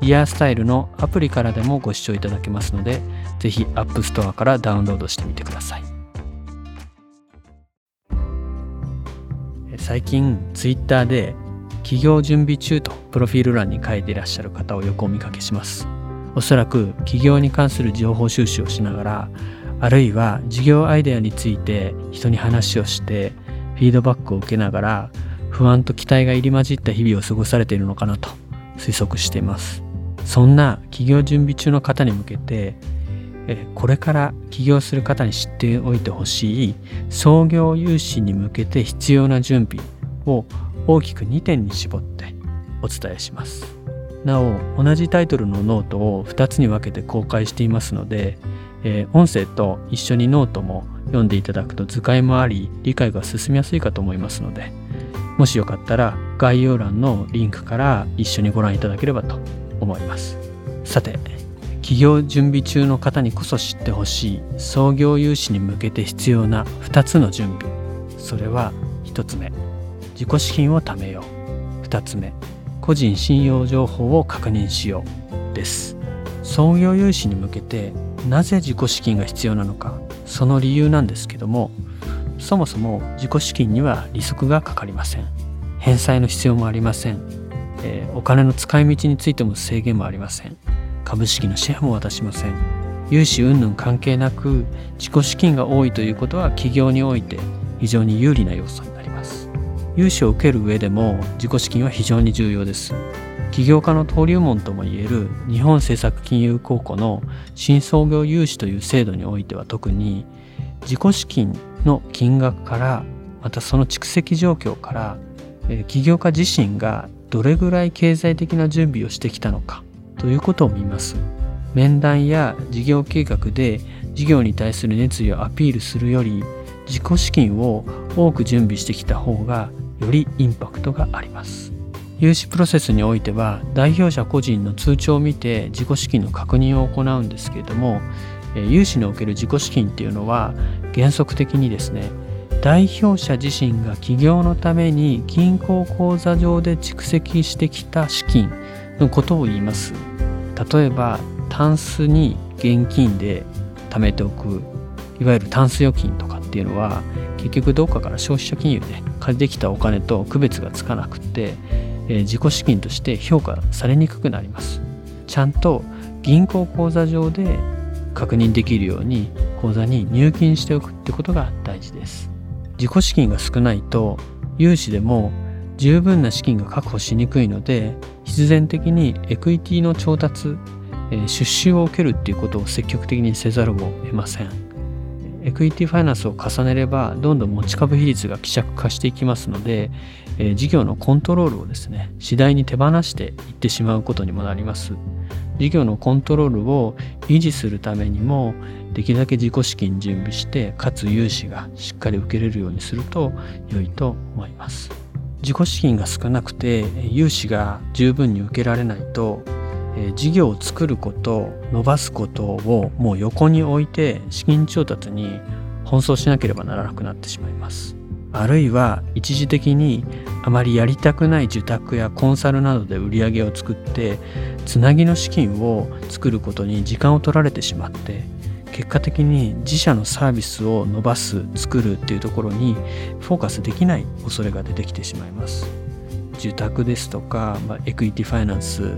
イヤースタイルのアプリからでもご視聴いただけますのでぜひ App Store からダウンロードしてみてください。最近 Twitter で企業準備中とプロフィール欄に書いていらっしゃる方をよくお見かけします。おそらく企業に関する情報収集をしながらあるいは事業アイデアについて人に話をしてフィードバックを受けながら不安と期待が入り混じった日々を過ごされているのかなと推測しています。そんな企業準備中の方に向けてこれから起業する方に知っておいてほしい創業融資に向けて必要な準備を大きく2点に絞ってお伝えします。なお同じタイトルのノートを2つに分けて公開していますので、音声と一緒にノートも読んでいただくと図解もあり理解が進みやすいかと思いますのでもしよかったら概要欄のリンクから一緒にご覧いただければと思います。さて起業準備中の方にこそ知ってほしい創業融資に向けて必要な2つの準備。それは1つ目自己資金を貯めよう。2つ目個人信用情報を確認しよう。です。創業融資に向けてなぜ自己資金が必要なのか。その理由なんですけどもそもそも自己資金には利息がかかりません。返済の必要もありません、えー、お金の使い道についても制限もありません。株式のシェアも渡しません。融資云々関係なく自己資金が多いということは企業において非常に有利な要素になります。融資を受ける上でも自己資金は非常に重要です。起業家の登竜門ともいえる日本政策金融公庫の新創業融資という制度においては特に自己資金の金額からまたその蓄積状況から起業家自身がどれぐらい経済的な準備をしてきたのかということを見ます。面談や事業計画で事業に対する熱意をアピールするより自己資金を多く準備してきた方がよりインパクトがあります。融資プロセスにおいては代表者個人の通帳を見て自己資金の確認を行うんですけれども融資における自己資金っていうのは原則的にですね代表者自身が起業のために銀行口座上で蓄積してきた資金のことを言います。例えばタンスに現金で貯めておく。いわゆるタンス預金とかっていうのは結局どっかから消費者金融で借りてきたお金と区別がつかなくて、えー、自己資金として評価されにくくなります。ちゃんと銀行口座上で確認できるように口座に入金しておくってことが大事です。自己資金が少ないと融資でも十分な資金が確保しにくいので必然的にエクイティの調達、え、出資を受けるっていうことを積極的にせざるを得ません。エクイティファイナンスを重ねればどんどん持ち株比率が希釈化していきますので、え、事業のコントロールをですね次第に手放していってしまうことにもなります。事業のコントロールを維持するためにもできるだけ自己資金準備してかつ融資がしっかり受けれるようにすると良いと思います。自己資金が少なくて融資が十分に受けられないと事業を作ること伸ばすことをもう横に置いて資金調達に奔走しなければならなくなってしまいます。あるいは一時的にあまりやりたくない受託やコンサルなどで売り上げを作ってつなぎの資金を作ることに時間を取られてしまって結果的に自社のサービスを伸ばす作るっていうところにフォーカスできない恐れが出てきてしまいます。受託ですとか、まあ、エクイティファイナンス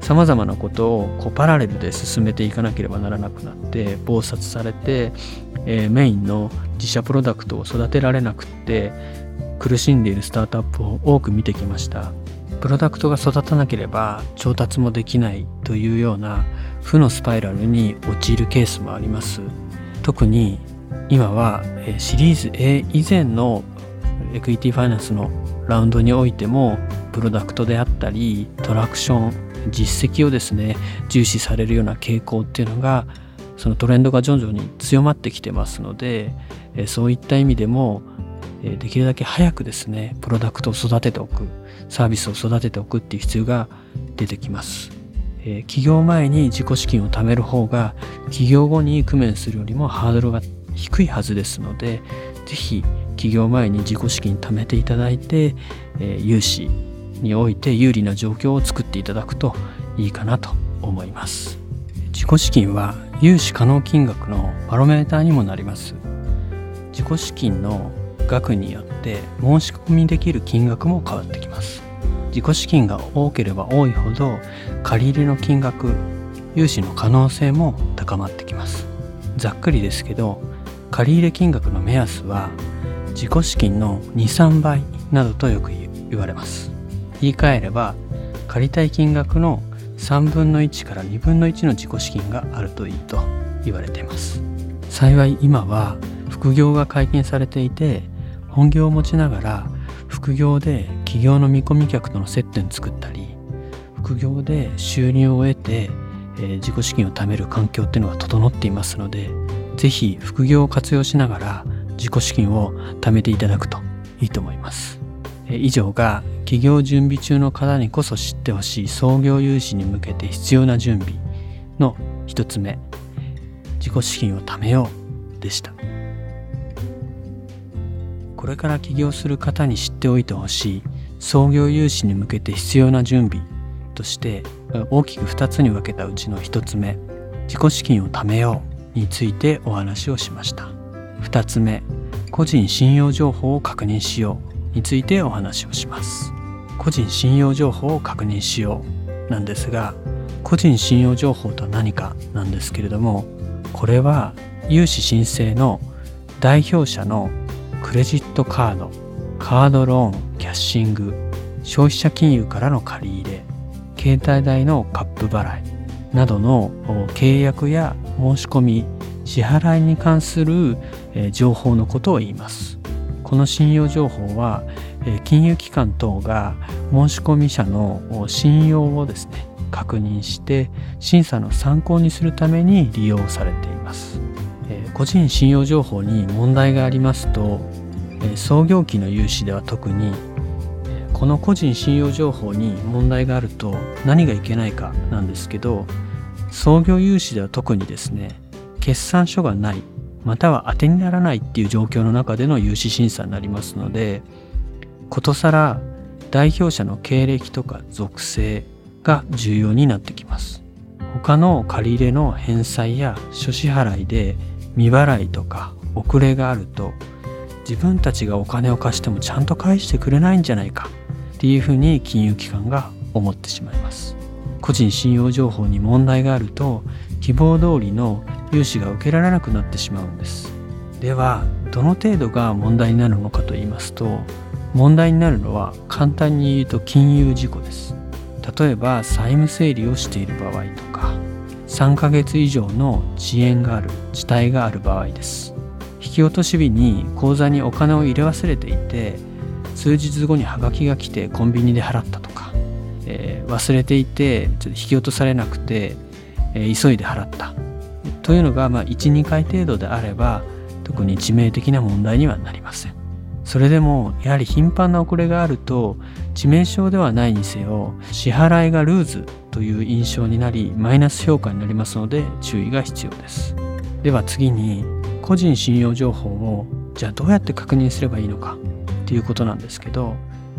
さまざまなことをこうパラレルで進めていかなければならなくなって忙殺されて、えー、メインの自社プロダクトを育てられなくって苦しんでいるスタートアップを多く見てきました。プロダクトが育たなければ調達もできないというような負のスパイラルに陥るケースもあります特に今はシリーズ A 以前のエクイティファイナンスのラウンドにおいてもプロダクトであったりトラクション実績をですね重視されるような傾向っていうのがそのトレンドが徐々に強まってきてますのでそういった意味でもできるだけ早くですねプロダクトを育てておくサービスを育てておくっていう必要が出てきます。起業前に自己資金を貯める方が起業後に工面するよりもハードルが低いはずですので是非起業前に自己資金貯めていただいて、え融資において有利な状況を作っていただくといいかなと思います。自己資金は融資可能金額のバロメーターにもなります。自己資金の額によって申し込みできる金額も変わってきます。自己資金が多ければ多いほど借り入れの金額融資の可能性も高まってきます。ざっくりですけど借入金額の目安は自己資金の23倍などとよく言われます。言い換えれば借りたい金額の3分の1から2分の1の自己資金があるといいと言われています。幸い今は副業が解禁されていて本業を持ちながら副業で企業の見込み客との接点作ったり副業で収入を得て、えー、自己資金を貯める環境っていうのが整っていますのでぜひ副業を活用しながら自己資金を貯めていただくといいと思いますえ。以上が企業準備中の方にこそ知ってほしい創業融資に向けて必要な準備の一つ目自己資金を貯めようでしたこれから起業する方に知っておいてほしい創業融資に向けて必要な準備として大きく2つに分けたうちの1つ目自己資金を貯めようについてお話をしました。2つ目個人信用情報を確認しようについてお話をします。個人信用情報を確認しようなんですが個人信用情報とは何かなんですけれどもこれは融資申請の代表者のクレジットカードカードローンキャッシング消費者金融からの借り入れ携帯代のカップ払いなどの契約や申し込み支払いに関する情報のことを言います。この信用情報は金融機関等が申し込み者の信用をですね確認して審査の参考にするために利用されています。個人信用情報に問題がありますと創業期の融資では特にこの個人信用情報に問題があると何がいけないかなんですけど創業融資では特にですね決算書がないまたは当てにならないっていう状況の中での融資審査になりますのでことさら代表者の経歴とか属性が重要になってきます。他の借り入れの返済や諸支払いで未払いとか遅れがあると自分たちがお金を貸してもちゃんと返してくれないんじゃないかっていうふうに金融機関が思ってしまいます。個人信用情報に問題があると希望通りの融資が受けられなくなってしまうんです。ではどの程度が問題になるのかと言いますと問題になるのは簡単に言うと金融事故です。例えば債務整理をしている場合とか3ヶ月以上の遅延がある遅滞がある場合です。引き落とし日に口座にお金を入れ忘れていて数日後にハガキが来てコンビニで払ったとかえー、忘れていてちょっと引き落とされなくて、えー、急いで払った。というのが、まあ、12回程度であれば特に致命的な問題にはなりません。それでもやはり頻繁な遅れがあると致命傷ではないにせよ支払いがルーズという印象になりマイナス評価になりますので注意が必要です。では次に個人信用情報をじゃあどうやって確認すればいいのかっていうことなんですけど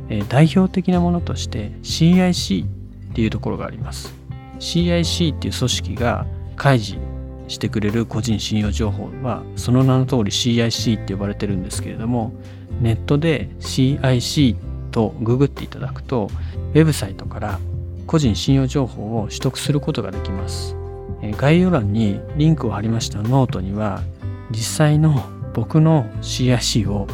え代表的なものとして CIC っていうところがあります。CIC っていう組織が開示してくれる個人信用情報はその名の通り CIC って呼ばれてるんですけれどもネットで CIC とググっていただくとウェブサイトから個人信用情報を取得することができます概要欄にリンクを貼りましたノートには実際の僕の CIC を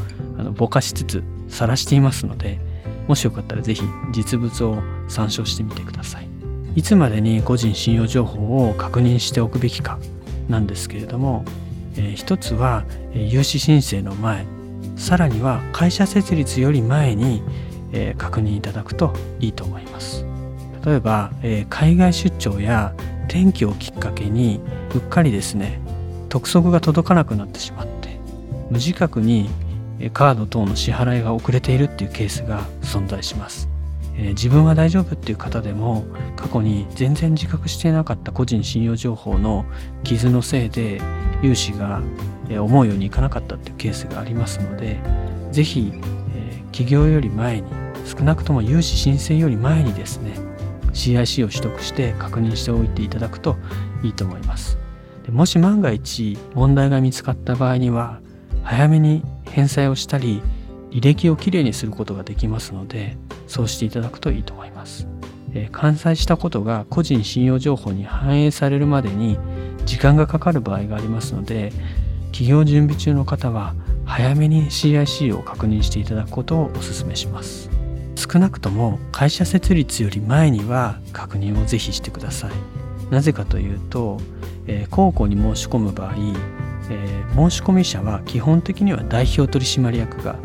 ぼかしつつ晒していますのでもしよかったらぜひ実物を参照してみてください。いつまでに個人信用情報を確認しておくべきかなんですけれども、えー、一つは、融資申請の前さらには会社設立より前に、えー、確認いただくといいと思います例えば、えー、海外出張や天気をきっかけにうっかりですね督促が届かなくなってしまって無自覚にカード等の支払いが遅れているっていうケースが存在します、えー、自分は大丈夫っていう方でも過去に全然自覚していなかった個人信用情報の傷のせいで融資が思うようにいかなかったっていうケースがありますので是非、えー、起業より前に少なくとも融資申請より前にですね CIC を取得して確認しておいていただくといいと思います。でもし万が一問題が見つかった場合には早めに返済をしたり履歴をきれいにすることができますのでそうしていただくといいと思います、え、完済したことが個人信用情報に反映されるまでに時間がかかる場合がありますので企業準備中の方は早めに CIC を確認していただくことをお勧めします。少なくとも会社設立より前には確認をぜひしてください。なぜかというと、えー、に申し込む場合、えー、申込者は基本的には代表取締役が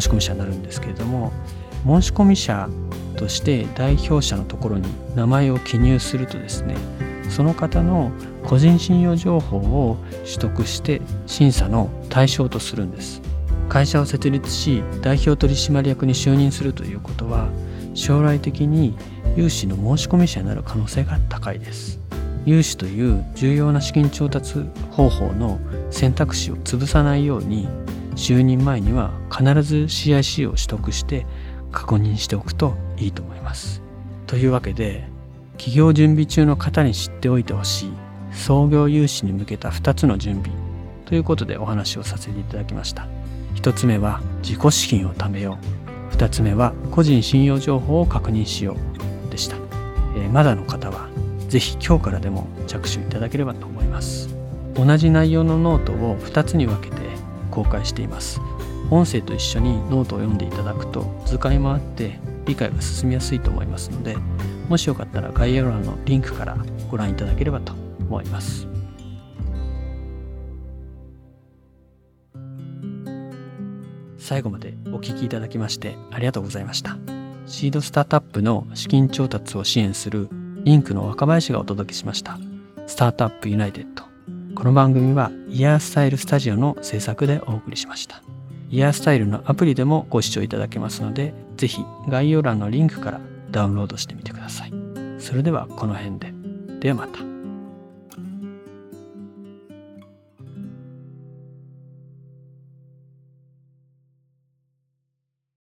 申込者になるんですけれども申込者として代表者のところに名前を記入するとですねその方の個人信用情報を取得して審査の対象とするんです。会社を設立し代表取締役に就任するということは将来的に融資の申込者になる可能性が高いです。融資という重要な資金調達方法の選択肢を潰さないように就任前には必ず CIC を取得して確認しておくといいと思います。というわけで企業準備中の方に知っておいてほしい創業融資に向けた2つの準備ということでお話をさせていただきました。1つ目は自己資金を貯めよう。2つ目は個人信用情報を確認しよう。でした、えー、まだの方は是非今日からでも着手いただければと思います。同じ内容のノートを2つに分けて公開しています。音声と一緒にノートを読んでいただくと図解もあって理解が進みやすいと思いますのでもしよかったら概要欄のリンクからご覧いただければと思います。最後までお聞きいただきましてありがとうございました。シードスタートアップの資金調達を支援するリンクの若林がお届けしました。スタートアップユナイテッド。この番組はイヤースタイルスタジオの制作でお送りしました。イヤースタイルのアプリでもご視聴いただけますので、ぜひ概要欄のリンクからダウンロードしてみてください。それではこの辺で。ではまた。